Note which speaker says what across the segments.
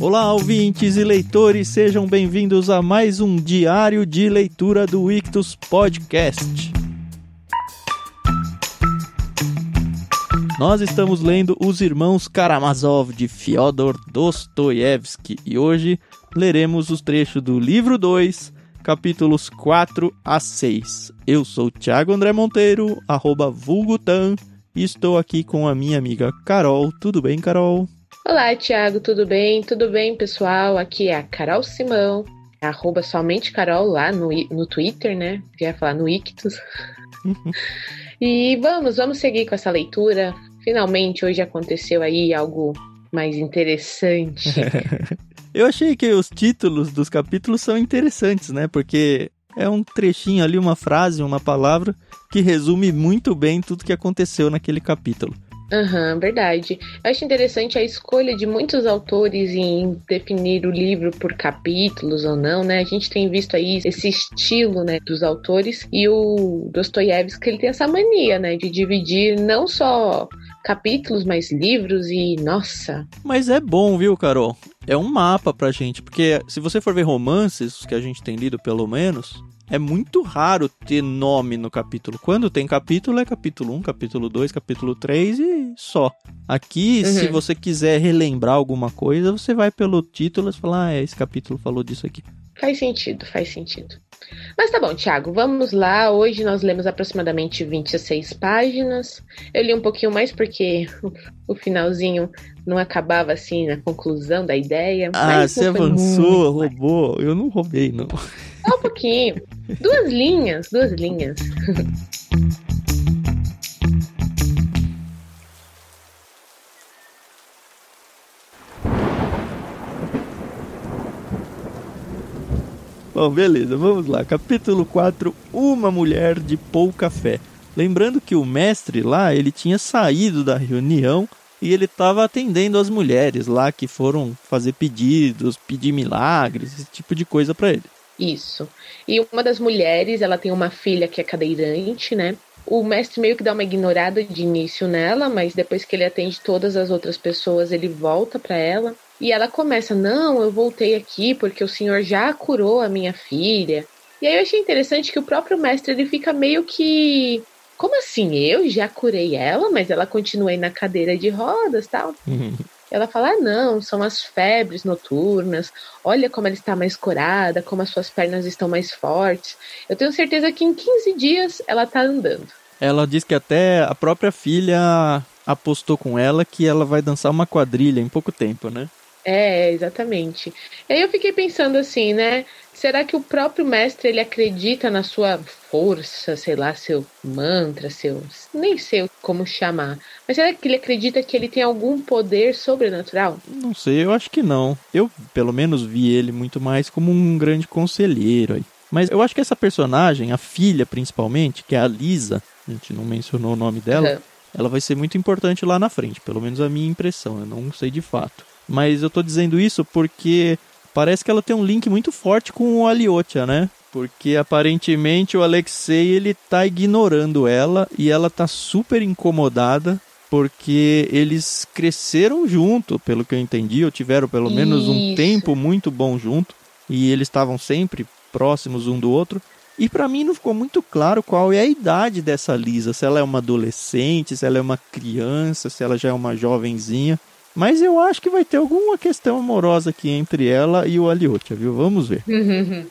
Speaker 1: Olá, ouvintes e leitores, sejam bem-vindos a mais um diário de leitura do Ictus Podcast. Nós estamos lendo Os Irmãos Karamazov de Fyodor Dostoiévski e hoje leremos os trechos do livro 2, capítulos 4 a 6. Eu sou Thiago André Monteiro, arroba vulgutan, e estou aqui com a minha amiga Carol. Tudo bem, Carol?
Speaker 2: Olá, Thiago, tudo bem? Tudo bem, pessoal? Aqui é a Carol Simão, arroba somente Carol lá no, no Twitter, né? Queria falar no Ictus. e vamos, vamos seguir com essa leitura. Finalmente, hoje aconteceu aí algo mais interessante.
Speaker 1: Eu achei que os títulos dos capítulos são interessantes, né? Porque é um trechinho ali, uma frase, uma palavra que resume muito bem tudo que aconteceu naquele capítulo.
Speaker 2: Aham, uhum, verdade. Eu acho interessante a escolha de muitos autores em definir o livro por capítulos ou não, né? A gente tem visto aí esse estilo, né, dos autores e o Dostoiévski, ele tem essa mania, né, de dividir não só capítulos, mas livros e nossa.
Speaker 1: Mas é bom, viu, Carol? É um mapa pra gente, porque se você for ver romances, que a gente tem lido pelo menos, é muito raro ter nome no capítulo. Quando tem capítulo, é capítulo 1, capítulo 2, capítulo 3 e só. Aqui, uhum. se você quiser relembrar alguma coisa, você vai pelo título e fala, ah, esse capítulo falou disso aqui.
Speaker 2: Faz sentido, faz sentido. Mas tá bom, Thiago, vamos lá. Hoje nós lemos aproximadamente 26 páginas. Eu li um pouquinho mais porque o finalzinho não acabava assim na conclusão da ideia.
Speaker 1: Ah, você avançou, roubou. Eu não roubei, não.
Speaker 2: Só um pouquinho. Duas linhas, duas linhas.
Speaker 1: Bom, beleza, vamos lá. Capítulo 4: Uma mulher de pouca fé. Lembrando que o mestre lá, ele tinha saído da reunião e ele estava atendendo as mulheres lá que foram fazer pedidos, pedir milagres, esse tipo de coisa para ele.
Speaker 2: Isso. E uma das mulheres, ela tem uma filha que é cadeirante, né? O mestre meio que dá uma ignorada de início nela, mas depois que ele atende todas as outras pessoas, ele volta para ela. E ela começa: Não, eu voltei aqui porque o senhor já curou a minha filha. E aí eu achei interessante que o próprio mestre ele fica meio que. Como assim? Eu já curei ela, mas ela continua aí na cadeira de rodas tal. Ela fala: ah, não, são as febres noturnas. Olha como ela está mais curada, como as suas pernas estão mais fortes. Eu tenho certeza que em 15 dias ela está andando.
Speaker 1: Ela diz que até a própria filha apostou com ela que ela vai dançar uma quadrilha em pouco tempo, né?
Speaker 2: É, exatamente. E aí eu fiquei pensando assim, né? Será que o próprio mestre ele acredita na sua força, sei lá, seu mantra, seu. Nem sei como chamar. Mas será que ele acredita que ele tem algum poder sobrenatural?
Speaker 1: Não sei, eu acho que não. Eu, pelo menos, vi ele muito mais como um grande conselheiro aí. Mas eu acho que essa personagem, a filha principalmente, que é a Lisa, a gente não mencionou o nome dela, uhum. ela vai ser muito importante lá na frente, pelo menos a minha impressão, eu não sei de fato. Mas eu tô dizendo isso porque parece que ela tem um link muito forte com o Aliotia, né? Porque aparentemente o Alexei ele tá ignorando ela e ela tá super incomodada porque eles cresceram junto, pelo que eu entendi, ou tiveram pelo menos Isso. um tempo muito bom junto e eles estavam sempre próximos um do outro. E para mim não ficou muito claro qual é a idade dessa Lisa, se ela é uma adolescente, se ela é uma criança, se ela já é uma jovenzinha. Mas eu acho que vai ter alguma questão amorosa aqui entre ela e o Aliotia, viu? Vamos ver.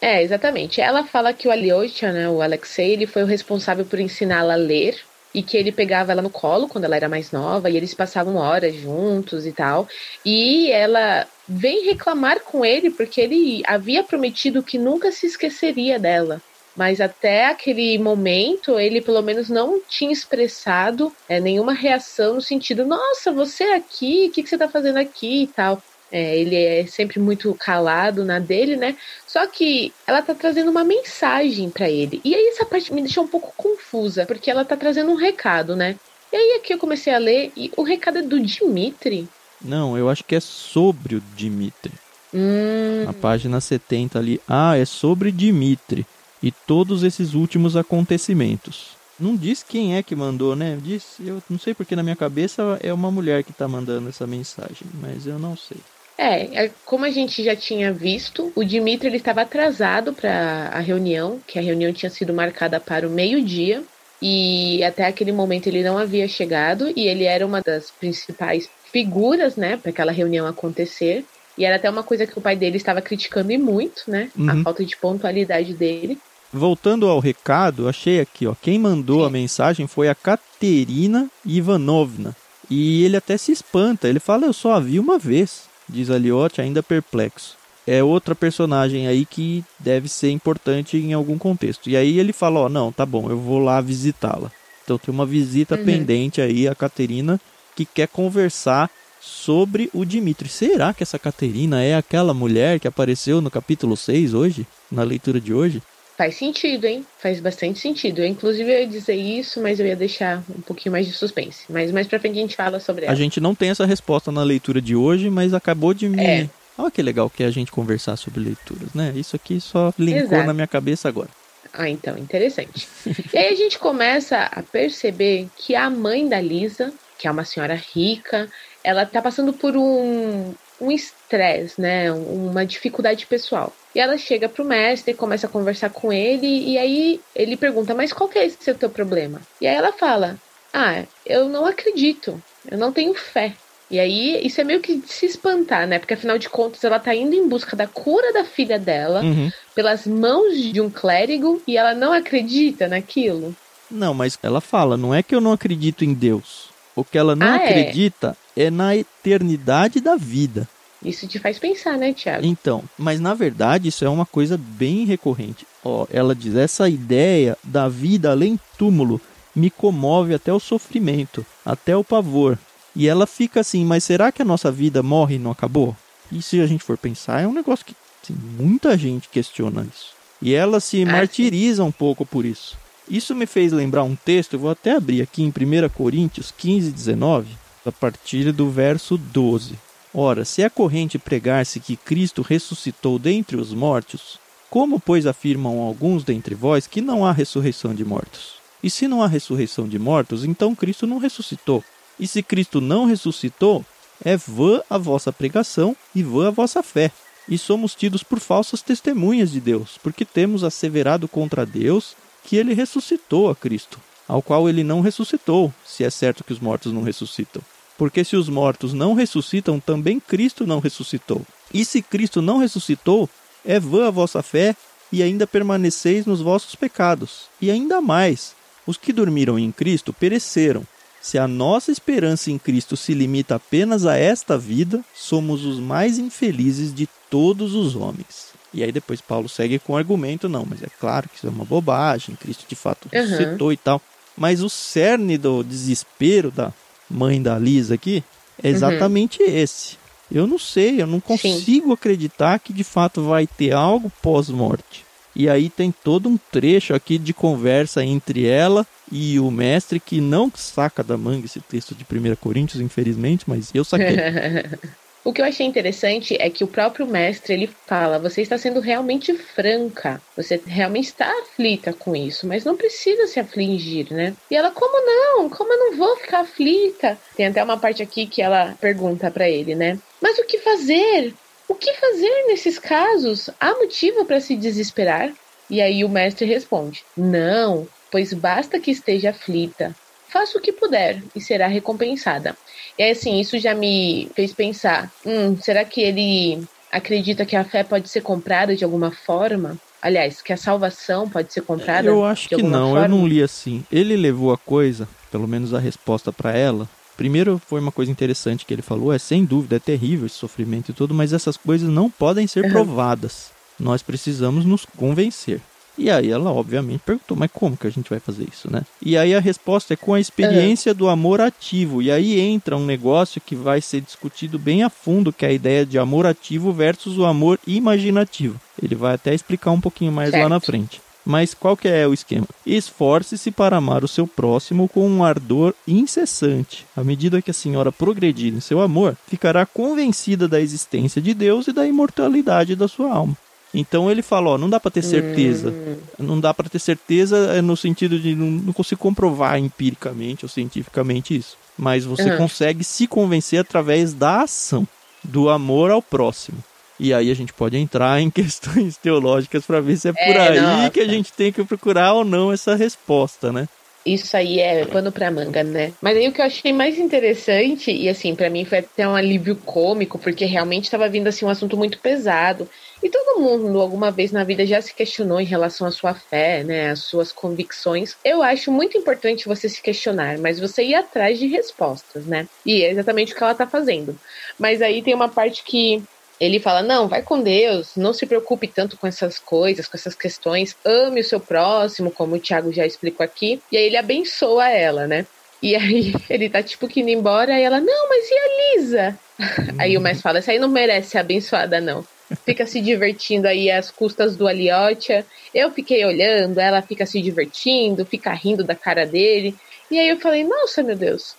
Speaker 2: É, exatamente. Ela fala que o Aliotia, né, o Alexei, ele foi o responsável por ensiná-la a ler e que ele pegava ela no colo quando ela era mais nova e eles passavam horas juntos e tal. E ela vem reclamar com ele porque ele havia prometido que nunca se esqueceria dela mas até aquele momento ele pelo menos não tinha expressado é, nenhuma reação no sentido, nossa, você é aqui, o que, que você está fazendo aqui e tal. É, ele é sempre muito calado na dele, né? Só que ela tá trazendo uma mensagem para ele. E aí essa parte me deixou um pouco confusa, porque ela tá trazendo um recado, né? E aí aqui eu comecei a ler e o recado é do Dimitri.
Speaker 1: Não, eu acho que é sobre o Dimitri.
Speaker 2: Hum.
Speaker 1: Na página 70 ali. Ah, é sobre Dimitri e todos esses últimos acontecimentos. Não diz quem é que mandou, né? Diz, eu não sei porque na minha cabeça é uma mulher que está mandando essa mensagem, mas eu não sei.
Speaker 2: É, é, como a gente já tinha visto, o Dimitri ele estava atrasado para a reunião, que a reunião tinha sido marcada para o meio-dia, e até aquele momento ele não havia chegado, e ele era uma das principais figuras, né, para aquela reunião acontecer. E era até uma coisa que o pai dele estava criticando e muito, né, uhum. a falta de pontualidade dele.
Speaker 1: Voltando ao recado, achei aqui, ó, quem mandou Sim. a mensagem foi a Katerina Ivanovna. E ele até se espanta, ele fala, eu só a vi uma vez diz Aliotti, ainda perplexo. É outra personagem aí que deve ser importante em algum contexto. E aí ele fala, ó, oh, não, tá bom, eu vou lá visitá-la. Então tem uma visita uhum. pendente aí a Caterina que quer conversar sobre o Dimitri. Será que essa Caterina é aquela mulher que apareceu no capítulo 6 hoje, na leitura de hoje?
Speaker 2: Faz sentido, hein? Faz bastante sentido. Eu, inclusive, eu ia dizer isso, mas eu ia deixar um pouquinho mais de suspense. Mas mais pra frente a gente fala sobre ela.
Speaker 1: A gente não tem essa resposta na leitura de hoje, mas acabou de me. É. Olha que legal que é a gente conversar sobre leituras, né? Isso aqui só linkou Exato. na minha cabeça agora.
Speaker 2: Ah, então, interessante. e aí a gente começa a perceber que a mãe da Lisa, que é uma senhora rica, ela tá passando por um, um estresse, né? Uma dificuldade pessoal. E ela chega pro mestre, começa a conversar com ele, e aí ele pergunta: Mas qual que é esse seu teu problema? E aí ela fala: Ah, eu não acredito, eu não tenho fé. E aí, isso é meio que de se espantar, né? Porque afinal de contas, ela tá indo em busca da cura da filha dela uhum. pelas mãos de um clérigo e ela não acredita naquilo.
Speaker 1: Não, mas ela fala: não é que eu não acredito em Deus. O que ela não ah, é? acredita é? é na eternidade da vida.
Speaker 2: Isso te faz pensar, né, Tiago?
Speaker 1: Então, mas na verdade isso é uma coisa bem recorrente. Ó, ela diz: essa ideia da vida além túmulo me comove até o sofrimento, até o pavor. E ela fica assim: mas será que a nossa vida morre e não acabou? E se a gente for pensar, é um negócio que assim, muita gente questiona isso. E ela se ah, martiriza sim. um pouco por isso. Isso me fez lembrar um texto, eu vou até abrir aqui em 1 Coríntios 15, 19, a partir do verso 12. Ora, se é corrente pregar-se que Cristo ressuscitou dentre os mortos, como, pois, afirmam alguns dentre vós que não há ressurreição de mortos? E se não há ressurreição de mortos, então Cristo não ressuscitou. E se Cristo não ressuscitou, é vã a vossa pregação e vã a vossa fé. E somos tidos por falsas testemunhas de Deus, porque temos asseverado contra Deus que ele ressuscitou a Cristo, ao qual ele não ressuscitou, se é certo que os mortos não ressuscitam. Porque se os mortos não ressuscitam, também Cristo não ressuscitou. E se Cristo não ressuscitou, é vã a vossa fé e ainda permaneceis nos vossos pecados. E ainda mais, os que dormiram em Cristo pereceram. Se a nossa esperança em Cristo se limita apenas a esta vida, somos os mais infelizes de todos os homens. E aí depois Paulo segue com o argumento, não, mas é claro que isso é uma bobagem, Cristo de fato uhum. e tal. Mas o cerne do desespero da, mãe da Lisa aqui, é uhum. exatamente uhum. esse. Eu não sei, eu não consigo Sim. acreditar que de fato vai ter algo pós-morte. E aí tem todo um trecho aqui de conversa entre ela e o mestre que não saca da manga esse texto de 1 Coríntios, infelizmente, mas eu saquei.
Speaker 2: O que eu achei interessante é que o próprio mestre ele fala: você está sendo realmente franca, você realmente está aflita com isso, mas não precisa se afligir, né? E ela: como não? Como eu não vou ficar aflita? Tem até uma parte aqui que ela pergunta para ele, né? Mas o que fazer? O que fazer nesses casos? Há motivo para se desesperar? E aí o mestre responde: Não, pois basta que esteja aflita. Faça o que puder e será recompensada. E aí, assim, isso já me fez pensar: hum, será que ele acredita que a fé pode ser comprada de alguma forma? Aliás, que a salvação pode ser comprada?
Speaker 1: Eu acho que não, forma? eu não li assim. Ele levou a coisa, pelo menos a resposta para ela. Primeiro foi uma coisa interessante que ele falou, é sem dúvida, é terrível esse sofrimento e tudo, mas essas coisas não podem ser uhum. provadas. Nós precisamos nos convencer. E aí ela, obviamente, perguntou, mas como que a gente vai fazer isso, né? E aí a resposta é com a experiência do amor ativo. E aí entra um negócio que vai ser discutido bem a fundo, que é a ideia de amor ativo versus o amor imaginativo. Ele vai até explicar um pouquinho mais certo. lá na frente. Mas qual que é o esquema? Esforce-se para amar o seu próximo com um ardor incessante. À medida que a senhora progredir em seu amor, ficará convencida da existência de Deus e da imortalidade da sua alma. Então ele fala, ó, não dá para ter certeza. Hum. Não dá para ter certeza é no sentido de não, não consigo comprovar empiricamente ou cientificamente isso. Mas você uhum. consegue se convencer através da ação. do amor ao próximo. E aí a gente pode entrar em questões teológicas para ver se é, é por aí nossa. que a gente tem que procurar ou não essa resposta, né?
Speaker 2: Isso aí é pano pra manga, né? Mas aí o que eu achei mais interessante, e assim, para mim foi até um alívio cômico, porque realmente estava vindo assim um assunto muito pesado. E todo mundo alguma vez na vida já se questionou em relação à sua fé, né, às suas convicções. Eu acho muito importante você se questionar, mas você ir atrás de respostas, né? E é exatamente o que ela tá fazendo. Mas aí tem uma parte que ele fala: não, vai com Deus, não se preocupe tanto com essas coisas, com essas questões, ame o seu próximo, como o Thiago já explicou aqui. E aí ele abençoa ela, né? E aí ele tá tipo que indo embora, e ela: não, mas e a Lisa? Aí o mais fala: essa aí não merece ser abençoada, não. Fica se divertindo aí às custas do Aliotia. Eu fiquei olhando, ela fica se divertindo, fica rindo da cara dele. E aí eu falei: nossa, meu Deus,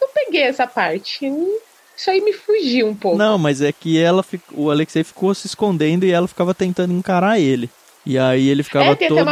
Speaker 2: não peguei essa parte. Isso aí me fugiu um pouco.
Speaker 1: Não, mas é que ela o Alexei ficou se escondendo e ela ficava tentando encarar ele. E aí ele ficava é, todo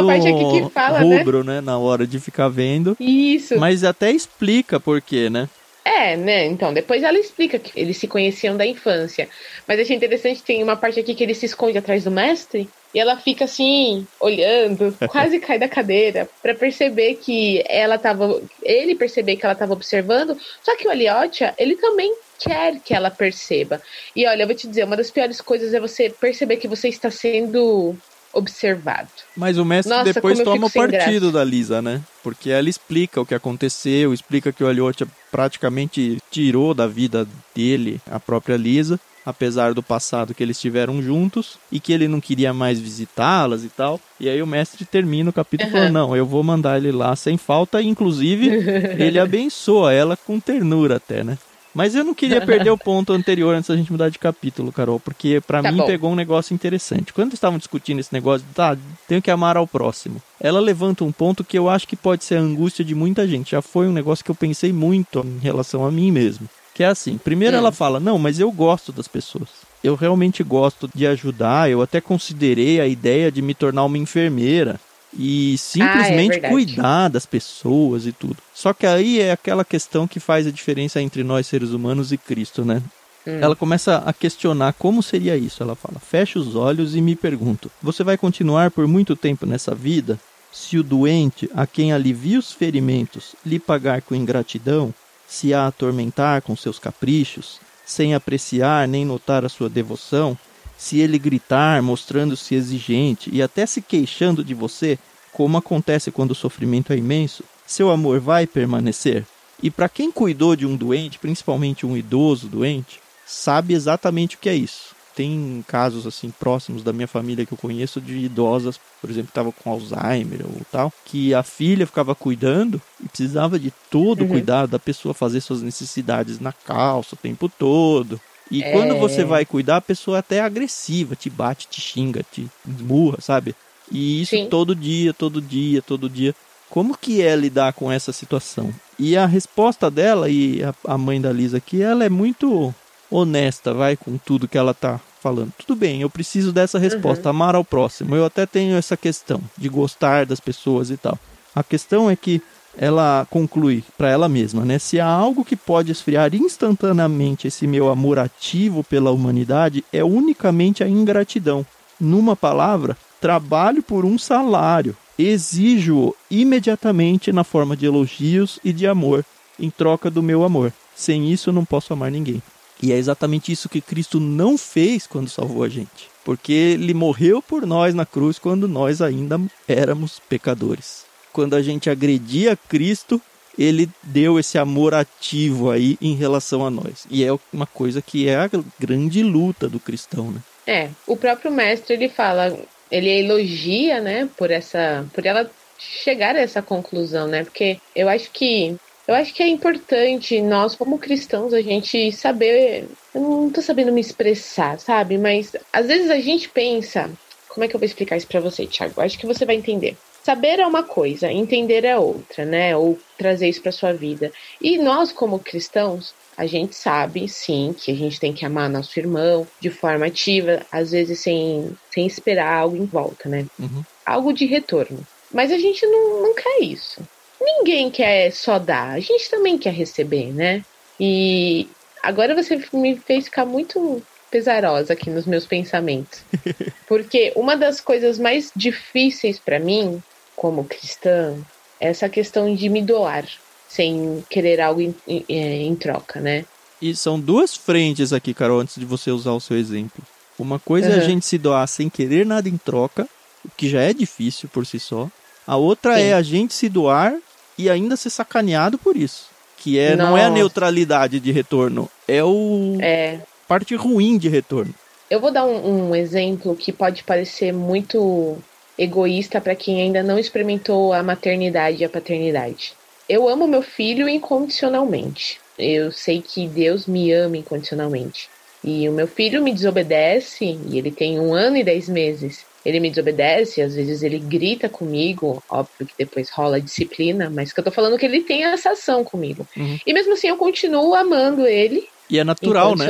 Speaker 1: fala, né? rubro, né? né? Na hora de ficar vendo.
Speaker 2: Isso.
Speaker 1: Mas até explica por quê, né?
Speaker 2: É, né? Então, depois ela explica que eles se conheciam da infância. Mas achei interessante, tem uma parte aqui que ele se esconde atrás do mestre. E ela fica assim, olhando, quase cai da cadeira, para perceber que ela tava. Ele perceber que ela tava observando. Só que o Aliotia, ele também quer que ela perceba. E olha, eu vou te dizer, uma das piores coisas é você perceber que você está sendo observado.
Speaker 1: Mas o mestre Nossa, depois toma partido da Lisa, né? Porque ela explica o que aconteceu, explica que o Aliotia praticamente tirou da vida dele a própria Lisa, apesar do passado que eles tiveram juntos e que ele não queria mais visitá-las e tal. E aí o mestre termina o capítulo uhum. falando: "Não, eu vou mandar ele lá sem falta", inclusive ele abençoa ela com ternura até, né? Mas eu não queria perder o ponto anterior antes da gente mudar de capítulo, Carol, porque para tá mim bom. pegou um negócio interessante. Quando estavam discutindo esse negócio, tá, tenho que amar ao próximo. Ela levanta um ponto que eu acho que pode ser a angústia de muita gente. Já foi um negócio que eu pensei muito em relação a mim mesmo. Que é assim, primeiro hum. ela fala: "Não, mas eu gosto das pessoas. Eu realmente gosto de ajudar, eu até considerei a ideia de me tornar uma enfermeira e simplesmente ah, é cuidar das pessoas e tudo. Só que aí é aquela questão que faz a diferença entre nós seres humanos e Cristo, né? Hum. Ela começa a questionar como seria isso. Ela fala: fecha os olhos e me pergunto: você vai continuar por muito tempo nessa vida? Se o doente, a quem alivia os ferimentos, lhe pagar com ingratidão, se a atormentar com seus caprichos, sem apreciar nem notar a sua devoção, se ele gritar, mostrando-se exigente e até se queixando de você, como acontece quando o sofrimento é imenso, seu amor vai permanecer? E para quem cuidou de um doente, principalmente um idoso doente, sabe exatamente o que é isso. Tem casos assim próximos da minha família que eu conheço de idosas, por exemplo, que estavam com Alzheimer ou tal, que a filha ficava cuidando e precisava de todo o uhum. cuidado da pessoa fazer suas necessidades na calça o tempo todo, e é... quando você vai cuidar, a pessoa até é agressiva, te bate, te xinga, te esmurra, sabe? E isso Sim. todo dia, todo dia, todo dia. Como que é lidar com essa situação? E a resposta dela e a, a mãe da Lisa aqui, ela é muito honesta, vai, com tudo que ela tá falando. Tudo bem, eu preciso dessa resposta, uhum. amar ao próximo. Eu até tenho essa questão de gostar das pessoas e tal. A questão é que ela conclui para ela mesma, né? Se há algo que pode esfriar instantaneamente esse meu amor ativo pela humanidade, é unicamente a ingratidão. Numa palavra, trabalho por um salário, exijo-o imediatamente na forma de elogios e de amor, em troca do meu amor. Sem isso, não posso amar ninguém. E é exatamente isso que Cristo não fez quando salvou a gente. Porque ele morreu por nós na cruz quando nós ainda éramos pecadores quando a gente agredia Cristo, ele deu esse amor ativo aí em relação a nós. E é uma coisa que é a grande luta do cristão, né?
Speaker 2: É, o próprio mestre ele fala, ele elogia, né, por essa, por ela chegar a essa conclusão, né? Porque eu acho que eu acho que é importante nós, como cristãos, a gente saber. Eu não tô sabendo me expressar, sabe? Mas às vezes a gente pensa. Como é que eu vou explicar isso para você, Thiago? Acho que você vai entender. Saber é uma coisa, entender é outra, né? Ou trazer isso para sua vida. E nós, como cristãos, a gente sabe, sim, que a gente tem que amar nosso irmão de forma ativa, às vezes sem, sem esperar algo em volta, né? Uhum. Algo de retorno. Mas a gente não, não quer isso. Ninguém quer só dar, a gente também quer receber, né? E agora você me fez ficar muito pesarosa aqui nos meus pensamentos. Porque uma das coisas mais difíceis para mim, como cristã, é essa questão de me doar sem querer algo em, em, é, em troca, né?
Speaker 1: E são duas frentes aqui, Carol, antes de você usar o seu exemplo. Uma coisa uhum. é a gente se doar sem querer nada em troca, o que já é difícil por si só. A outra Sim. é a gente se doar e ainda ser sacaneado por isso. Que é, não é a neutralidade de retorno, é o é. parte ruim de retorno.
Speaker 2: Eu vou dar um, um exemplo que pode parecer muito egoísta para quem ainda não experimentou a maternidade e a paternidade. Eu amo meu filho incondicionalmente. Eu sei que Deus me ama incondicionalmente. E o meu filho me desobedece, e ele tem um ano e dez meses. Ele me desobedece, às vezes ele grita comigo, óbvio que depois rola disciplina, mas que eu tô falando que ele tem essa ação comigo. Uhum. E mesmo assim eu continuo amando ele.
Speaker 1: E é natural,
Speaker 2: né?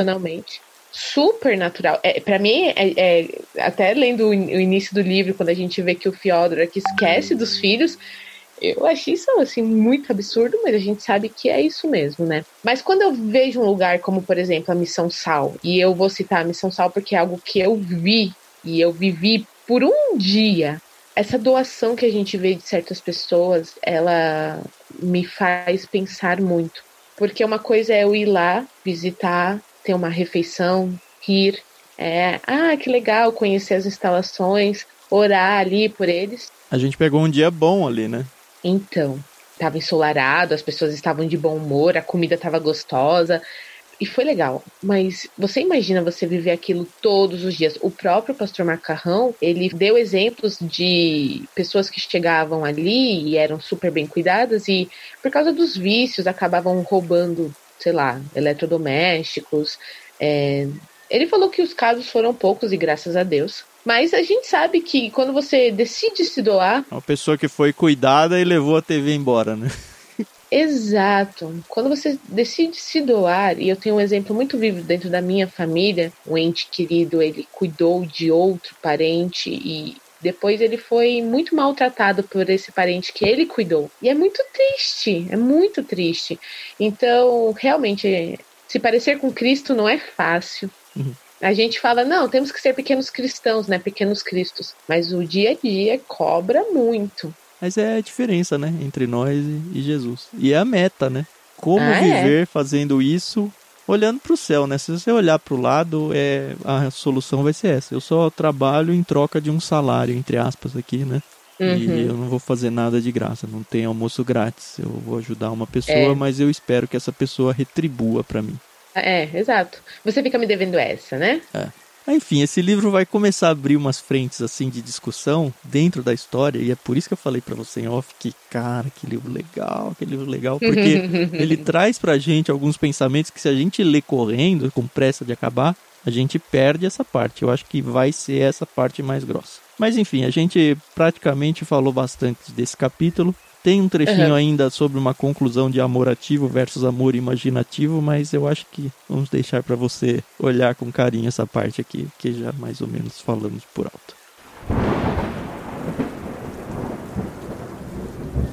Speaker 2: Super natural. É, para mim, é, é, até lendo o, início do livro, quando a gente vê que o Fyodor aqui esquece dos filhos, eu achei isso assim muito absurdo, mas a gente sabe que é isso mesmo, né? Mas quando eu vejo um lugar como, por exemplo, a Missão Sal, e eu vou citar a Missão Sal porque é algo que eu vi e eu vivi por um dia. Essa doação que a gente vê de certas pessoas, ela me faz pensar muito. Porque uma coisa é eu ir lá, visitar, ter uma refeição, rir, é, ah, que legal conhecer as instalações, orar ali por eles.
Speaker 1: A gente pegou um dia bom ali, né?
Speaker 2: Então, estava ensolarado, as pessoas estavam de bom humor, a comida estava gostosa. E foi legal, mas você imagina você viver aquilo todos os dias. O próprio pastor Macarrão, ele deu exemplos de pessoas que chegavam ali e eram super bem cuidadas e por causa dos vícios acabavam roubando, sei lá, eletrodomésticos. É... Ele falou que os casos foram poucos e graças a Deus. Mas a gente sabe que quando você decide se doar.
Speaker 1: Uma pessoa que foi cuidada e levou a TV embora, né?
Speaker 2: Exato. Quando você decide se doar, e eu tenho um exemplo muito vivo dentro da minha família, um ente querido, ele cuidou de outro parente e depois ele foi muito maltratado por esse parente que ele cuidou. E é muito triste, é muito triste. Então, realmente, se parecer com Cristo não é fácil. Uhum. A gente fala, não, temos que ser pequenos cristãos, né? Pequenos cristos. Mas o dia a dia cobra muito.
Speaker 1: Mas é a diferença, né? Entre nós e Jesus. E é a meta, né? Como ah, é? viver é? fazendo isso olhando para o céu, né? Se você olhar para o lado, é a solução vai ser essa. Eu só trabalho em troca de um salário, entre aspas, aqui, né? Uhum. E eu não vou fazer nada de graça, não tem almoço grátis. Eu vou ajudar uma pessoa, é. mas eu espero que essa pessoa retribua para mim.
Speaker 2: É, exato. Você fica me devendo essa, né?
Speaker 1: É. Enfim, esse livro vai começar a abrir umas frentes assim de discussão dentro da história e é por isso que eu falei para você em off que, cara, que livro legal, que livro legal, porque ele traz pra gente alguns pensamentos que se a gente lê correndo, com pressa de acabar, a gente perde essa parte. Eu acho que vai ser essa parte mais grossa. Mas enfim, a gente praticamente falou bastante desse capítulo. Tem um trechinho ainda sobre uma conclusão de amor ativo versus amor imaginativo, mas eu acho que vamos deixar para você olhar com carinho essa parte aqui, que já mais ou menos falamos por alto.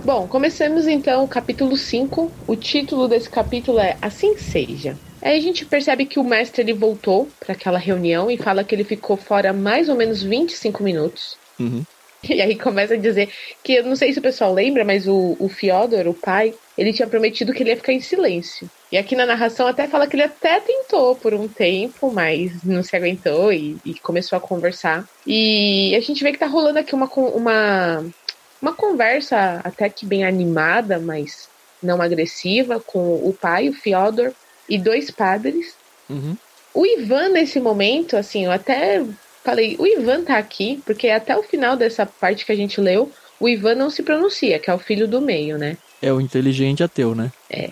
Speaker 2: Bom, começamos então o capítulo 5. O título desse capítulo é Assim Seja. Aí a gente percebe que o mestre ele voltou para aquela reunião e fala que ele ficou fora mais ou menos 25 minutos. Uhum. E aí começa a dizer que eu não sei se o pessoal lembra, mas o, o Fyodor, o pai, ele tinha prometido que ele ia ficar em silêncio. E aqui na narração até fala que ele até tentou por um tempo, mas não se aguentou e, e começou a conversar. E a gente vê que tá rolando aqui uma, uma, uma conversa até que bem animada, mas não agressiva, com o pai, o Fyodor, e dois padres. Uhum. O Ivan, nesse momento, assim, eu até falei, o Ivan tá aqui, porque até o final dessa parte que a gente leu, o Ivan não se pronuncia, que é o filho do meio, né?
Speaker 1: É o inteligente ateu, né?
Speaker 2: É.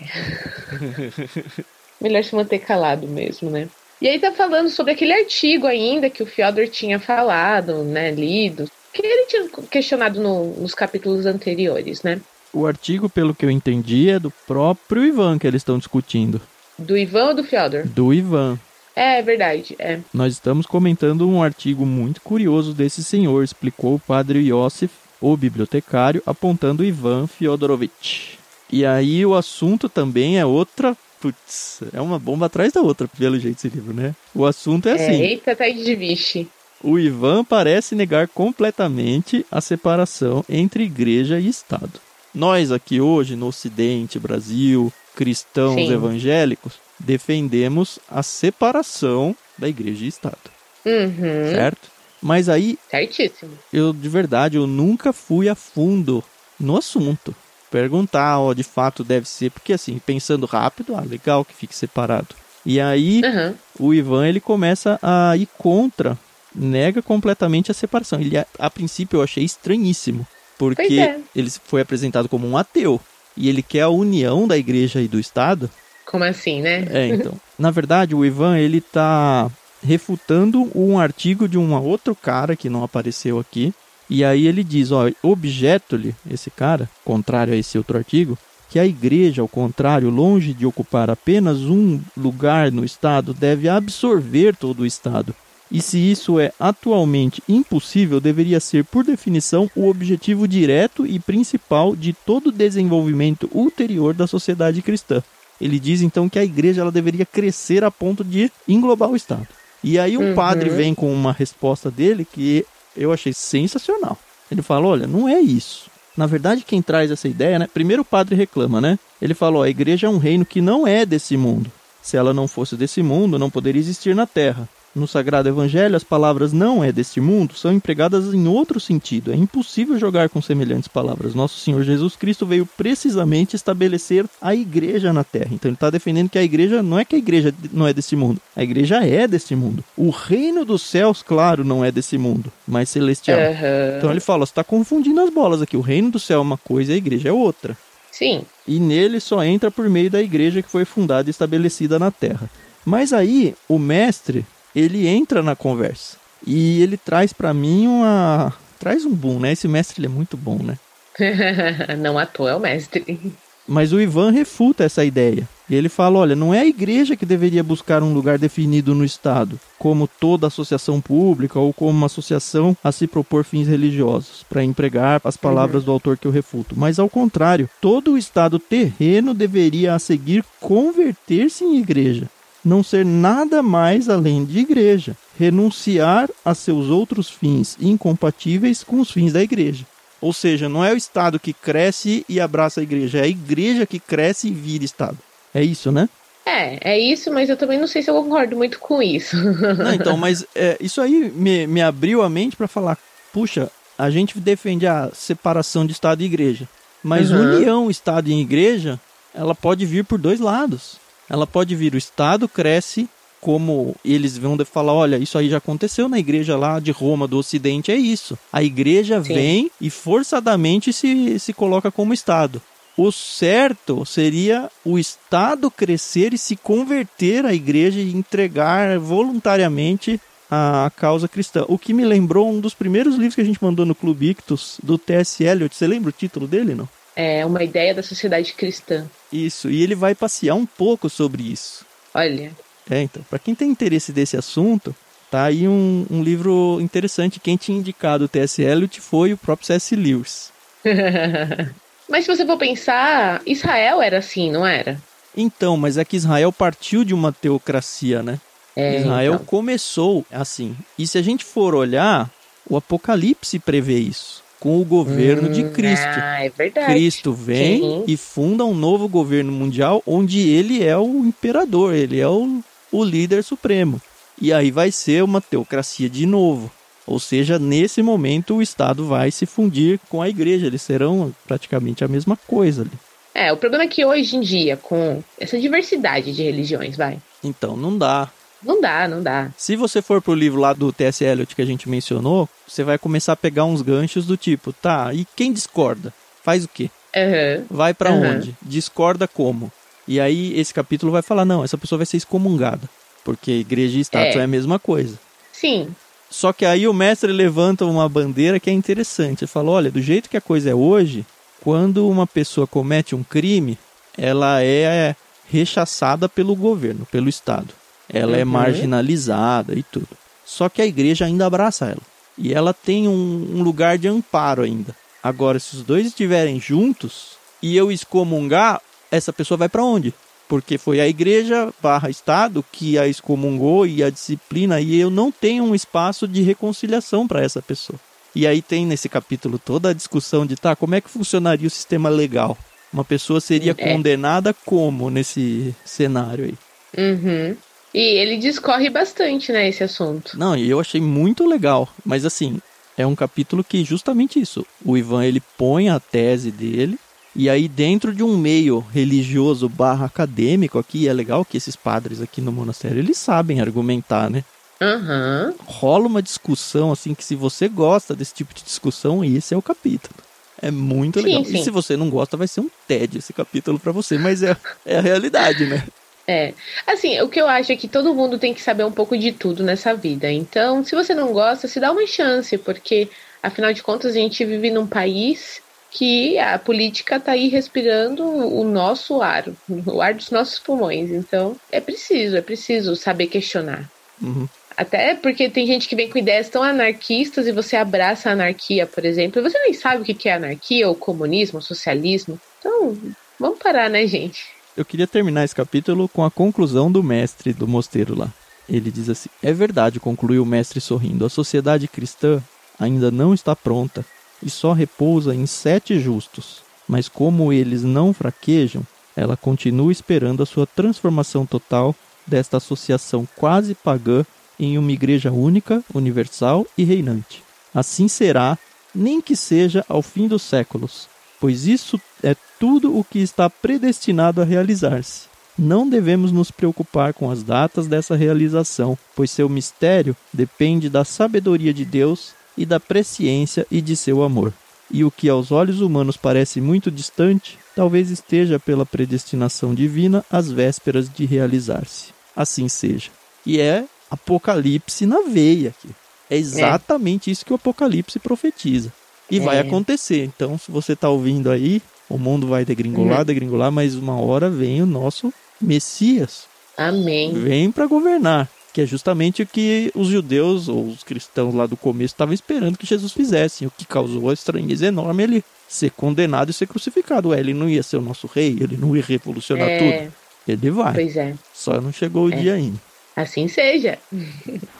Speaker 2: Melhor se manter calado mesmo, né? E aí tá falando sobre aquele artigo ainda que o Fyodor tinha falado, né, lido, que ele tinha questionado no, nos capítulos anteriores, né?
Speaker 1: O artigo, pelo que eu entendi, é do próprio Ivan que eles estão discutindo.
Speaker 2: Do Ivan ou do Fyodor?
Speaker 1: Do Ivan.
Speaker 2: É, é verdade, é.
Speaker 1: Nós estamos comentando um artigo muito curioso desse senhor, explicou o padre Iosif, o bibliotecário, apontando Ivan Fyodorovich. E aí o assunto também é outra Putz, é uma bomba atrás da outra, pelo jeito esse livro, né? O assunto é, é assim.
Speaker 2: Eita, tá de vixe.
Speaker 1: O Ivan parece negar completamente a separação entre igreja e Estado. Nós aqui hoje, no Ocidente, Brasil, cristãos Sim. evangélicos, defendemos a separação da igreja e Estado.
Speaker 2: Uhum.
Speaker 1: Certo? Mas aí.
Speaker 2: Certíssimo.
Speaker 1: Eu, de verdade, eu nunca fui a fundo no assunto. Perguntar, ó, de fato deve ser. Porque assim, pensando rápido, ah, legal que fique separado. E aí, uhum. o Ivan, ele começa a ir contra, nega completamente a separação. Ele, a, a princípio, eu achei estranhíssimo. Porque é. ele foi apresentado como um ateu. E ele quer a união da igreja e do Estado.
Speaker 2: Como assim, né?
Speaker 1: É, então. Na verdade, o Ivan, ele tá refutando um artigo de um outro cara que não apareceu aqui. E aí ele diz, ó, objeto-lhe, esse cara, contrário a esse outro artigo, que a igreja, ao contrário, longe de ocupar apenas um lugar no Estado, deve absorver todo o Estado. E se isso é atualmente impossível, deveria ser, por definição, o objetivo direto e principal de todo desenvolvimento ulterior da sociedade cristã. Ele diz então que a igreja ela deveria crescer a ponto de englobar o Estado. E aí um uhum. padre vem com uma resposta dele que eu achei sensacional. Ele fala: olha, não é isso. Na verdade, quem traz essa ideia, né? Primeiro o padre reclama, né? Ele falou: a igreja é um reino que não é desse mundo. Se ela não fosse desse mundo, não poderia existir na terra. No Sagrado Evangelho, as palavras não é deste mundo são empregadas em outro sentido. É impossível jogar com semelhantes palavras. Nosso Senhor Jesus Cristo veio precisamente estabelecer a igreja na terra. Então ele está defendendo que a igreja não é que a igreja não é deste mundo. A igreja é deste mundo. O reino dos céus, claro, não é desse mundo, mas celestial. Uhum. Então ele fala: você está confundindo as bolas aqui. O reino do céu é uma coisa e a igreja é outra.
Speaker 2: Sim.
Speaker 1: E nele só entra por meio da igreja que foi fundada e estabelecida na terra. Mas aí o mestre ele entra na conversa. E ele traz para mim uma. Traz um boom, né? Esse mestre ele é muito bom, né?
Speaker 2: não à toa é o mestre.
Speaker 1: Mas o Ivan refuta essa ideia. E ele fala: olha, não é a igreja que deveria buscar um lugar definido no Estado, como toda associação pública ou como uma associação a se propor fins religiosos, para empregar as palavras uhum. do autor que eu refuto. Mas ao contrário, todo o Estado terreno deveria a seguir converter-se em igreja não ser nada mais além de igreja, renunciar a seus outros fins incompatíveis com os fins da igreja. Ou seja, não é o Estado que cresce e abraça a igreja, é a igreja que cresce e vira Estado. É isso, né?
Speaker 2: É, é isso, mas eu também não sei se eu concordo muito com isso.
Speaker 1: não, então, mas é, isso aí me, me abriu a mente para falar: puxa, a gente defende a separação de Estado e igreja, mas uhum. união Estado e igreja, ela pode vir por dois lados ela pode vir, o Estado cresce como eles vão falar, olha, isso aí já aconteceu na igreja lá de Roma, do Ocidente, é isso. A igreja Sim. vem e forçadamente se, se coloca como Estado. O certo seria o Estado crescer e se converter à igreja e entregar voluntariamente a causa cristã. O que me lembrou um dos primeiros livros que a gente mandou no Clube Ictus, do T.S. Eliot. Você lembra o título dele, não?
Speaker 2: É uma ideia da sociedade cristã.
Speaker 1: Isso, e ele vai passear um pouco sobre isso.
Speaker 2: Olha.
Speaker 1: É, então, para quem tem interesse desse assunto, tá aí um, um livro interessante. Quem tinha indicado o T.S. Eliot foi o próprio C.S. Lewis.
Speaker 2: mas se você for pensar, Israel era assim, não era?
Speaker 1: Então, mas é que Israel partiu de uma teocracia, né? É, Israel então. começou assim. E se a gente for olhar, o Apocalipse prevê isso com o governo hum, de Cristo.
Speaker 2: Ah, é verdade.
Speaker 1: Cristo vem Sim. e funda um novo governo mundial onde ele é o imperador, ele é o, o líder supremo. E aí vai ser uma teocracia de novo. Ou seja, nesse momento o Estado vai se fundir com a igreja, eles serão praticamente a mesma coisa ali.
Speaker 2: É, o problema é que hoje em dia, com essa diversidade de religiões, vai.
Speaker 1: Então, não dá.
Speaker 2: Não dá, não dá.
Speaker 1: Se você for pro livro lá do T.S. Eliot que a gente mencionou, você vai começar a pegar uns ganchos do tipo, tá, e quem discorda? Faz o quê?
Speaker 2: Uhum.
Speaker 1: Vai para uhum. onde? Discorda como? E aí esse capítulo vai falar, não, essa pessoa vai ser excomungada. Porque igreja e status é, é a mesma coisa.
Speaker 2: Sim.
Speaker 1: Só que aí o mestre levanta uma bandeira que é interessante. Ele fala, olha, do jeito que a coisa é hoje, quando uma pessoa comete um crime, ela é rechaçada pelo governo, pelo Estado ela é uhum. é marginalizada e tudo. Só que a igreja ainda abraça ela. E ela tem um, um lugar de amparo ainda. Agora, se os dois estiverem juntos e eu excomungar, essa pessoa vai para onde? porque foi a igreja barra Estado que a excomungou e a disciplina, e eu não tenho um espaço de reconciliação para essa pessoa. E aí tem nesse capítulo toda a discussão de tá, como é que funcionaria o sistema legal? Uma pessoa seria é. condenada como nesse cenário aí?
Speaker 2: Uhum. E ele discorre bastante, né, esse assunto.
Speaker 1: Não, e eu achei muito legal. Mas assim, é um capítulo que justamente isso. O Ivan ele põe a tese dele e aí, dentro de um meio religioso barra acadêmico aqui, é legal que esses padres aqui no monastério, eles sabem argumentar, né?
Speaker 2: Uhum.
Speaker 1: Rola uma discussão, assim, que se você gosta desse tipo de discussão, esse é o capítulo. É muito legal. Sim, sim. E se você não gosta, vai ser um tédio esse capítulo para você, mas é, é a realidade, né?
Speaker 2: É. Assim, o que eu acho é que todo mundo tem que saber um pouco de tudo nessa vida. Então, se você não gosta, se dá uma chance, porque afinal de contas a gente vive num país que a política está aí respirando o nosso ar, o ar dos nossos pulmões. Então, é preciso, é preciso saber questionar.
Speaker 1: Uhum.
Speaker 2: Até porque tem gente que vem com ideias tão anarquistas e você abraça a anarquia, por exemplo, e você nem sabe o que é anarquia, ou comunismo, ou socialismo. Então, vamos parar, né, gente?
Speaker 1: Eu queria terminar esse capítulo com a conclusão do mestre do mosteiro lá. Ele diz assim: É verdade, concluiu o mestre sorrindo, a sociedade cristã ainda não está pronta e só repousa em sete justos. Mas como eles não fraquejam, ela continua esperando a sua transformação total desta associação quase pagã em uma igreja única, universal e reinante. Assim será, nem que seja ao fim dos séculos, pois isso é tudo o que está predestinado a realizar-se. Não devemos nos preocupar com as datas dessa realização, pois seu mistério depende da sabedoria de Deus e da presciência e de seu amor. E o que aos olhos humanos parece muito distante, talvez esteja pela predestinação divina às vésperas de realizar-se. Assim seja. E é Apocalipse na veia aqui. É exatamente é. isso que o Apocalipse profetiza. E é. vai acontecer. Então, se você está ouvindo aí, o mundo vai degringolar, uhum. degringolar, mas uma hora vem o nosso Messias.
Speaker 2: Amém.
Speaker 1: Vem para governar que é justamente o que os judeus ou os cristãos lá do começo estavam esperando que Jesus fizesse, o que causou a estranheza enorme ele ser condenado e ser crucificado. Ué, ele não ia ser o nosso rei, ele não ia revolucionar é... tudo. Ele vai.
Speaker 2: Pois é.
Speaker 1: Só não chegou o é. dia ainda.
Speaker 2: Assim seja.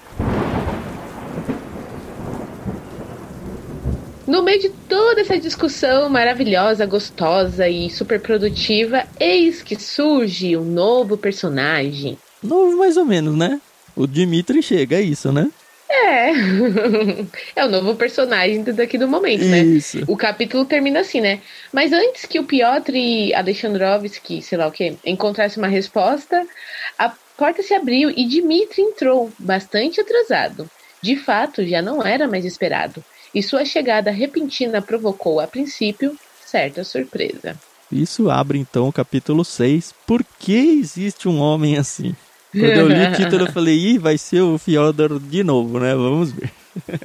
Speaker 2: No meio de toda essa discussão maravilhosa, gostosa e super produtiva, eis que surge um novo personagem.
Speaker 1: Novo mais ou menos, né? O Dimitri chega, é isso, né?
Speaker 2: É. é o novo personagem daqui do momento, né? Isso. O capítulo termina assim, né? Mas antes que o Piotr Alexandrovski, sei lá o que, encontrasse uma resposta, a porta se abriu e Dimitri entrou, bastante atrasado. De fato, já não era mais esperado. E sua chegada repentina provocou, a princípio, certa surpresa.
Speaker 1: Isso abre então o capítulo 6. Por que existe um homem assim? Quando eu li o título, eu falei, ih, vai ser o Fyodor de novo, né? Vamos ver.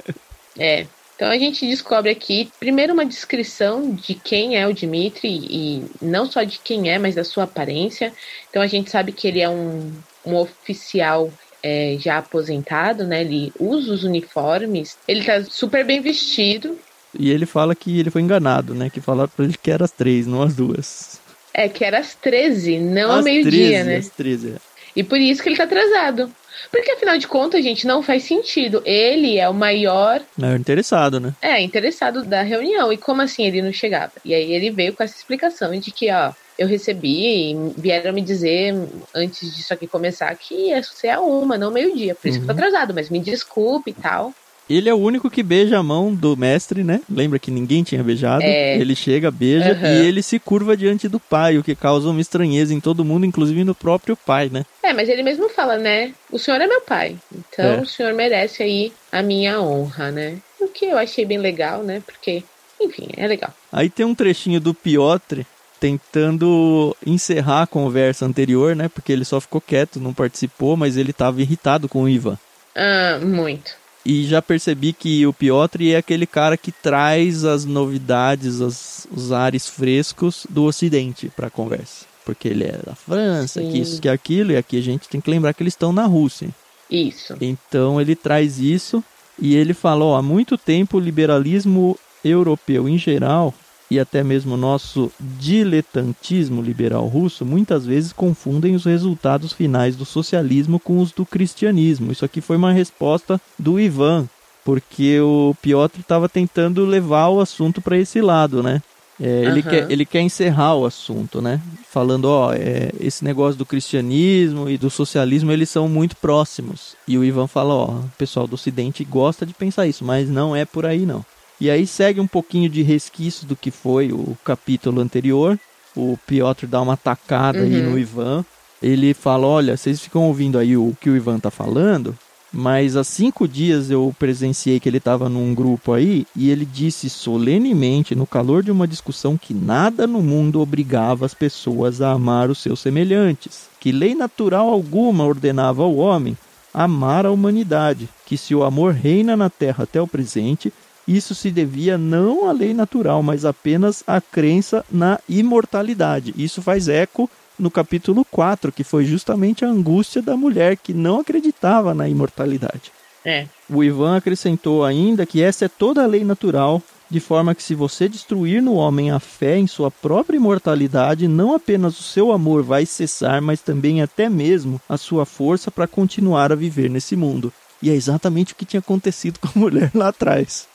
Speaker 2: é. Então a gente descobre aqui, primeiro, uma descrição de quem é o Dmitri, e não só de quem é, mas da sua aparência. Então a gente sabe que ele é um, um oficial é, já aposentado, né? Ele usa os uniformes, ele tá super bem vestido.
Speaker 1: E ele fala que ele foi enganado, né? Que falaram pra ele que era as três, não as duas.
Speaker 2: É, que era às 13, não ao meio-dia, né?
Speaker 1: Às 13, é.
Speaker 2: E por isso que ele tá atrasado. Porque afinal de contas, gente, não faz sentido. Ele é o maior.
Speaker 1: Maior interessado, né?
Speaker 2: É, interessado da reunião. E como assim ele não chegava? E aí ele veio com essa explicação de que, ó, eu recebi e vieram me dizer antes disso aqui começar que ia ser a uma, não meio-dia. Por isso uhum. que eu tô uhum. atrasado, mas me desculpe e tal.
Speaker 1: Ele é o único que beija a mão do mestre, né? Lembra que ninguém tinha beijado? É. Ele chega, beija uhum. e ele se curva diante do pai, o que causa uma estranheza em todo mundo, inclusive no próprio pai, né?
Speaker 2: É, mas ele mesmo fala, né? O senhor é meu pai, então é. o senhor merece aí a minha honra, né? O que eu achei bem legal, né? Porque, enfim, é legal.
Speaker 1: Aí tem um trechinho do Piotr tentando encerrar a conversa anterior, né? Porque ele só ficou quieto, não participou, mas ele estava irritado com o Ivan.
Speaker 2: Ah, muito.
Speaker 1: E já percebi que o Piotr é aquele cara que traz as novidades, as, os ares frescos do Ocidente para a conversa. Porque ele é da França, Sim. que isso, que aquilo, e aqui a gente tem que lembrar que eles estão na Rússia.
Speaker 2: Isso.
Speaker 1: Então ele traz isso e ele falou: há muito tempo o liberalismo europeu em geral e até mesmo o nosso diletantismo liberal russo muitas vezes confundem os resultados finais do socialismo com os do cristianismo. Isso aqui foi uma resposta do Ivan, porque o Piotr estava tentando levar o assunto para esse lado, né? É, ele, uhum. quer, ele quer encerrar o assunto, né? Falando, ó, é, esse negócio do cristianismo e do socialismo, eles são muito próximos. E o Ivan fala, ó, o pessoal do ocidente gosta de pensar isso, mas não é por aí não. E aí segue um pouquinho de resquício do que foi o capítulo anterior. O Piotr dá uma tacada uhum. aí no Ivan. Ele fala, olha, vocês ficam ouvindo aí o que o Ivan tá falando? mas há cinco dias eu presenciei que ele estava num grupo aí e ele disse solenemente, no calor de uma discussão, que nada no mundo obrigava as pessoas a amar os seus semelhantes, que lei natural alguma ordenava ao homem amar a humanidade, que se o amor reina na terra até o presente, isso se devia não à lei natural, mas apenas à crença na imortalidade. Isso faz eco no capítulo 4, que foi justamente a angústia da mulher que não acreditava na imortalidade.
Speaker 2: É.
Speaker 1: O Ivan acrescentou ainda que essa é toda a lei natural, de forma que se você destruir no homem a fé em sua própria imortalidade, não apenas o seu amor vai cessar, mas também até mesmo a sua força para continuar a viver nesse mundo. E é exatamente o que tinha acontecido com a mulher lá atrás.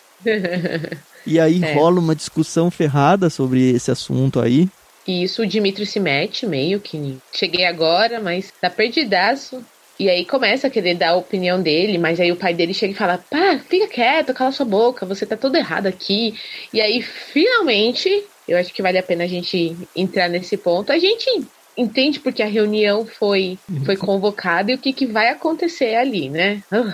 Speaker 1: E aí é. rola uma discussão ferrada sobre esse assunto aí.
Speaker 2: E isso o Dimitri se mete meio que cheguei agora, mas tá perdidaço. E aí começa a querer dar a opinião dele, mas aí o pai dele chega e fala: pá, fica quieto, cala sua boca, você tá todo errado aqui. E aí, finalmente, eu acho que vale a pena a gente entrar nesse ponto. A gente entende porque a reunião foi, foi convocada e o que, que vai acontecer ali, né? Uh,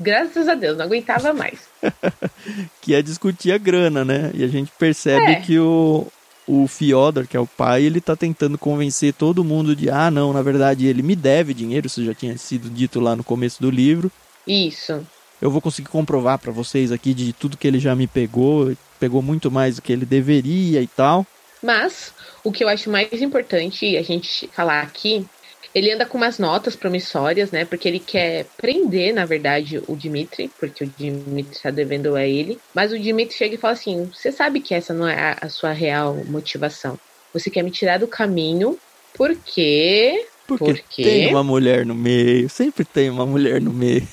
Speaker 2: graças a Deus, não aguentava mais.
Speaker 1: que é discutir a grana, né? E a gente percebe é. que o, o Fyodor, que é o pai, ele tá tentando convencer todo mundo de, ah, não, na verdade ele me deve dinheiro, isso já tinha sido dito lá no começo do livro.
Speaker 2: Isso.
Speaker 1: Eu vou conseguir comprovar para vocês aqui de tudo que ele já me pegou, pegou muito mais do que ele deveria e tal.
Speaker 2: Mas o que eu acho mais importante a gente falar aqui ele anda com umas notas promissórias, né? Porque ele quer prender, na verdade, o Dimitri, porque o Dimitri está devendo a ele. Mas o Dimitri chega e fala assim: Você sabe que essa não é a sua real motivação. Você quer me tirar do caminho porque.
Speaker 1: Porque, porque... tem uma mulher no meio. Sempre tem uma mulher no meio.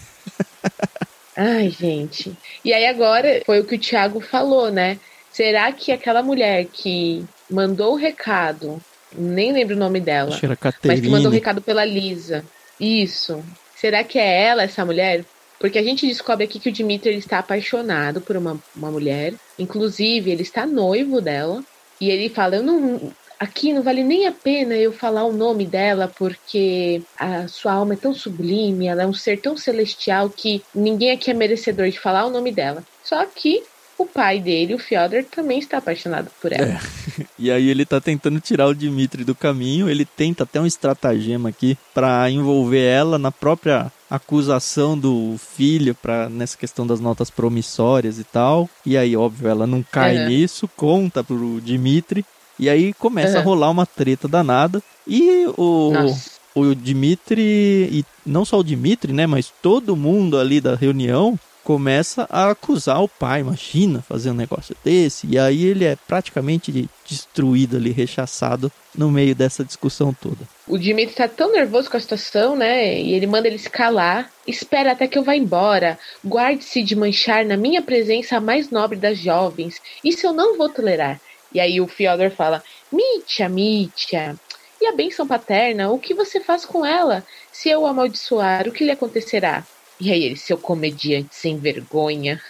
Speaker 2: Ai, gente. E aí agora foi o que o Thiago falou, né? Será que aquela mulher que mandou o recado nem lembro o nome dela.
Speaker 1: Acho que era
Speaker 2: Mas que mandou um recado pela Lisa. Isso. Será que é ela, essa mulher? Porque a gente descobre aqui que o Dimitri ele está apaixonado por uma, uma mulher. Inclusive, ele está noivo dela. E ele fala: Eu não. Aqui não vale nem a pena eu falar o nome dela, porque a sua alma é tão sublime, ela é um ser tão celestial que ninguém aqui é merecedor de falar o nome dela. Só que o pai dele, o Fyodor, também está apaixonado por ela. É.
Speaker 1: E aí ele tá tentando tirar o Dimitri do caminho, ele tenta até um estratagema aqui para envolver ela na própria acusação do filho para nessa questão das notas promissórias e tal. E aí, óbvio, ela não cai uhum. nisso, conta pro Dimitri e aí começa uhum. a rolar uma treta danada e o Nossa. o Dimitri e não só o Dimitri, né, mas todo mundo ali da reunião começa a acusar o pai, imagina fazer um negócio desse, e aí ele é praticamente destruído ali, rechaçado no meio dessa discussão toda.
Speaker 2: O Dimitri tá tão nervoso com a situação, né? E ele manda ele se calar. Espera até que eu vá embora. Guarde-se de manchar na minha presença a mais nobre das jovens. Isso eu não vou tolerar. E aí o Fyodor fala: Mitya, Mitya, e a bênção paterna? O que você faz com ela? Se eu amaldiçoar, o que lhe acontecerá? E aí ele, seu comediante sem vergonha.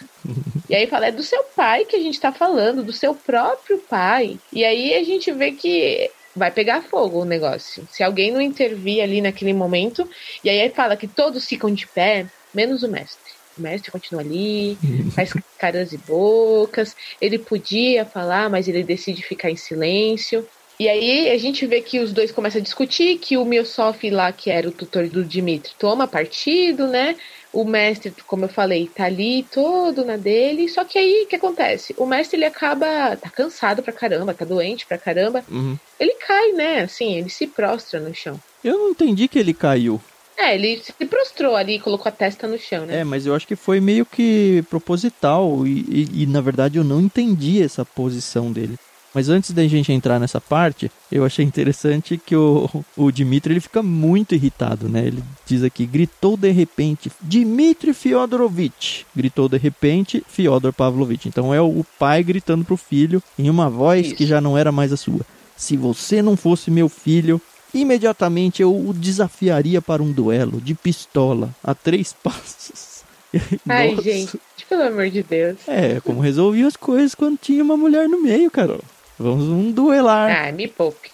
Speaker 2: e aí fala, é do seu pai que a gente tá falando, do seu próprio pai. E aí a gente vê que vai pegar fogo o negócio. Se alguém não intervir ali naquele momento, e aí fala que todos ficam de pé, menos o mestre. O mestre continua ali, faz caras e bocas. Ele podia falar, mas ele decide ficar em silêncio. E aí a gente vê que os dois começam a discutir, que o Milsoff lá, que era o tutor do Dimitri, toma partido, né? O mestre, como eu falei, tá ali todo na dele. Só que aí o que acontece? O mestre ele acaba. tá cansado pra caramba, tá doente pra caramba.
Speaker 1: Uhum.
Speaker 2: Ele cai, né? Assim, ele se prostra no chão.
Speaker 1: Eu não entendi que ele caiu.
Speaker 2: É, ele se prostrou ali e colocou a testa no chão, né?
Speaker 1: É, mas eu acho que foi meio que proposital e, e, e, na verdade eu não entendi essa posição dele. Mas antes da gente entrar nessa parte, eu achei interessante que o, o Dmitry ele fica muito irritado, né? Ele diz aqui, gritou de repente, Dmitry Fyodorovich. Gritou de repente, Fyodor Pavlovich. Então é o pai gritando pro filho em uma voz Isso. que já não era mais a sua. Se você não fosse meu filho, imediatamente eu o desafiaria para um duelo de pistola a três passos.
Speaker 2: Ai, Nossa. gente, pelo amor de Deus.
Speaker 1: É, como resolvia as coisas quando tinha uma mulher no meio, Carol. Vamos um duelar.
Speaker 2: Ah, me poupe.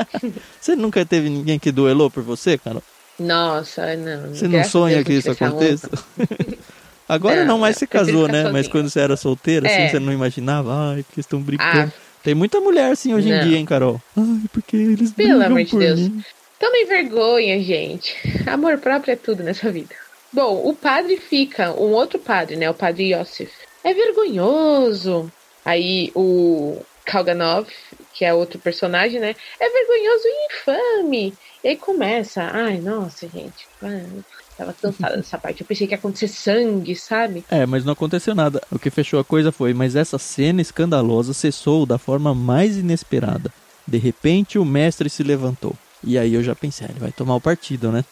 Speaker 1: você nunca teve ninguém que duelou por você, Carol?
Speaker 2: Nossa, não.
Speaker 1: Você não sonha que isso aconteça? Agora não, não mas você casou, né? Mas quando você era solteira, assim, é. assim, você não imaginava, ai, porque estão brincando. Ah. Tem muita mulher assim hoje não. em dia, hein, Carol? Ai, porque eles Pelo amor de Deus. Mim.
Speaker 2: Tomem vergonha, gente. Amor próprio é tudo nessa vida. Bom, o padre fica, um outro padre, né? O padre Yosef. É vergonhoso. Aí o Kalganov, que é outro personagem, né? É vergonhoso e infame. E aí começa, ai, nossa, gente. tava cansada dessa parte. Eu pensei que ia acontecer sangue, sabe?
Speaker 1: É, mas não aconteceu nada. O que fechou a coisa foi, mas essa cena escandalosa cessou da forma mais inesperada. De repente, o mestre se levantou. E aí eu já pensei, ah, ele vai tomar o partido, né?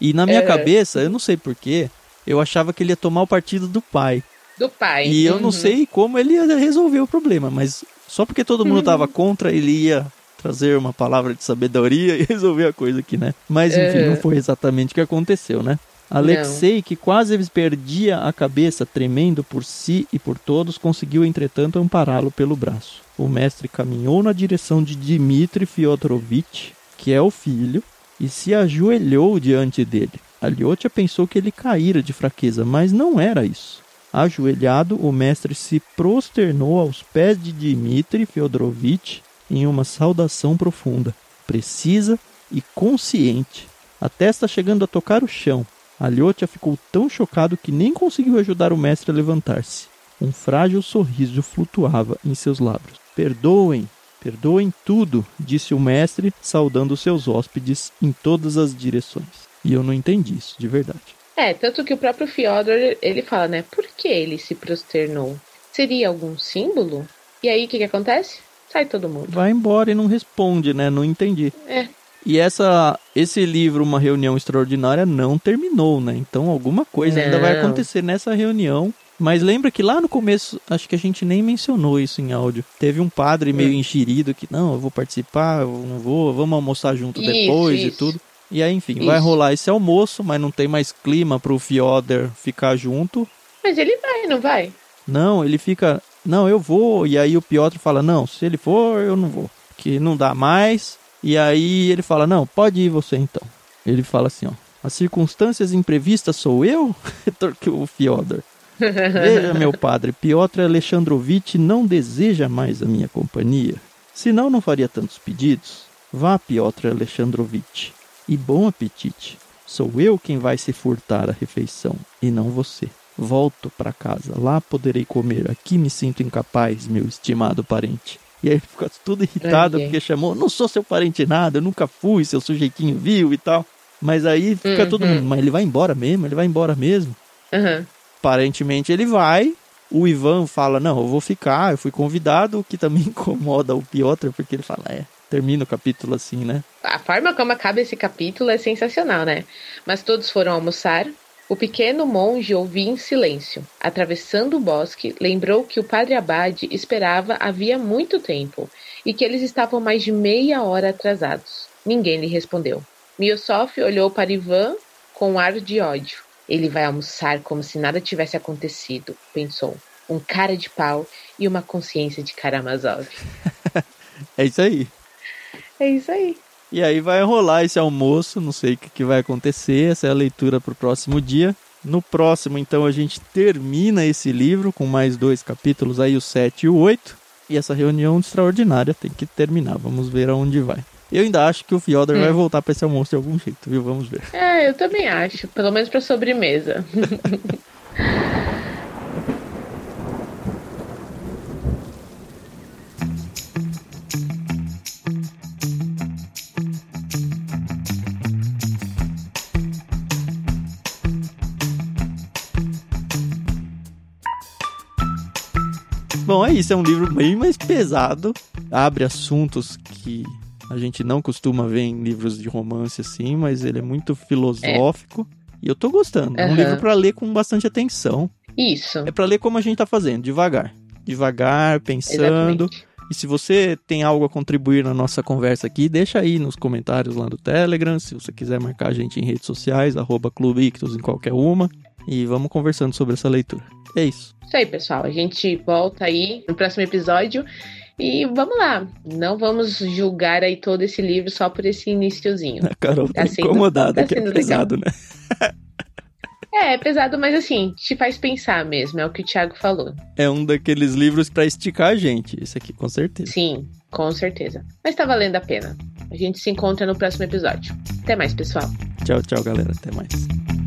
Speaker 1: E na minha é. cabeça, eu não sei porquê, eu achava que ele ia tomar o partido do pai.
Speaker 2: Do pai.
Speaker 1: E uhum. eu não uhum. sei como ele ia resolver o problema, mas só porque todo mundo estava uhum. contra, ele ia trazer uma palavra de sabedoria e resolver a coisa aqui, né? Mas enfim, não foi exatamente o que aconteceu, né? Alexei, não. que quase perdia a cabeça, tremendo por si e por todos, conseguiu entretanto ampará-lo pelo braço. O mestre caminhou na direção de Dmitri Fyodorovich, que é o filho, e se ajoelhou diante dele. Aliotia pensou que ele caíra de fraqueza, mas não era isso. Ajoelhado, o mestre se prosternou aos pés de Dmitri Fyodorovich em uma saudação profunda, precisa e consciente. A testa chegando a tocar o chão. Aliotia ficou tão chocado que nem conseguiu ajudar o mestre a levantar-se. Um frágil sorriso flutuava em seus lábios. Perdoem, Perdoem tudo, disse o mestre, saudando seus hóspedes em todas as direções. E eu não entendi isso, de verdade.
Speaker 2: É, tanto que o próprio Fyodor, ele fala, né? Por que ele se prosternou? Seria algum símbolo? E aí, o que, que acontece? Sai todo mundo.
Speaker 1: Vai embora e não responde, né? Não entendi.
Speaker 2: É.
Speaker 1: E essa, esse livro, Uma Reunião Extraordinária, não terminou, né? Então alguma coisa não. ainda vai acontecer nessa reunião mas lembra que lá no começo, acho que a gente nem mencionou isso em áudio. Teve um padre meio é. enxerido que, não, eu vou participar, eu não vou, vamos almoçar junto isso, depois isso. e tudo. E aí, enfim, isso. vai rolar esse almoço, mas não tem mais clima pro Fioder ficar junto.
Speaker 2: Mas ele vai, não vai?
Speaker 1: Não, ele fica, não, eu vou. E aí o Piotr fala, não, se ele for, eu não vou. Que não dá mais. E aí ele fala, não, pode ir você então. Ele fala assim, ó. As circunstâncias imprevistas sou eu? o Fyodor. Veja, meu padre, Piotr Alexandrovitch não deseja mais a minha companhia. Senão não faria tantos pedidos. Vá, Piotr Alexandrovitch, e bom apetite. Sou eu quem vai se furtar a refeição, e não você. Volto para casa, lá poderei comer. Aqui me sinto incapaz, meu estimado parente. E aí fica tudo irritado porque chamou, não sou seu parente nada, eu nunca fui, seu sujeitinho viu e tal. Mas aí fica uhum. todo mundo, mas ele vai embora mesmo, ele vai embora mesmo.
Speaker 2: Uhum.
Speaker 1: Aparentemente ele vai. O Ivan fala: Não, eu vou ficar, eu fui convidado, o que também incomoda o Piotr, porque ele fala: É, termina o capítulo assim, né?
Speaker 2: A forma como acaba esse capítulo é sensacional, né? Mas todos foram almoçar. O pequeno monge ouvia em silêncio. Atravessando o bosque, lembrou que o padre Abade esperava havia muito tempo e que eles estavam mais de meia hora atrasados. Ninguém lhe respondeu. Miossof olhou para Ivan com um ar de ódio. Ele vai almoçar como se nada tivesse acontecido, pensou. Um cara de pau e uma consciência de Karamazov.
Speaker 1: é isso aí.
Speaker 2: É isso aí.
Speaker 1: E aí vai rolar esse almoço, não sei o que, que vai acontecer, essa é a leitura para o próximo dia. No próximo, então, a gente termina esse livro com mais dois capítulos aí, o 7 e o 8. E essa reunião extraordinária tem que terminar. Vamos ver aonde vai. Eu ainda acho que o Fyodor hum. vai voltar para esse almoço de algum jeito, viu? Vamos ver.
Speaker 2: É, eu também acho. Pelo menos para sobremesa.
Speaker 1: Bom, é isso. É um livro bem mais pesado abre assuntos que a gente não costuma ver em livros de romance assim, mas ele é muito filosófico. É. E eu tô gostando. É um livro para ler com bastante atenção.
Speaker 2: Isso.
Speaker 1: É para ler como a gente tá fazendo, devagar. Devagar, pensando. Exatamente. E se você tem algo a contribuir na nossa conversa aqui, deixa aí nos comentários lá do Telegram. Se você quiser marcar a gente em redes sociais, arroba Clube Ictus em qualquer uma. E vamos conversando sobre essa leitura. É isso.
Speaker 2: Isso aí, pessoal. A gente volta aí no próximo episódio. E vamos lá, não vamos julgar aí todo esse livro só por esse iníciozinho.
Speaker 1: A Carol tá, tá sendo, incomodada, tá que é pesado, legal. né?
Speaker 2: É, é pesado, mas assim, te faz pensar mesmo, é o que o Thiago falou.
Speaker 1: É um daqueles livros para esticar a gente, esse aqui, com certeza.
Speaker 2: Sim, com certeza. Mas tá valendo a pena. A gente se encontra no próximo episódio. Até mais, pessoal.
Speaker 1: Tchau, tchau, galera. Até mais.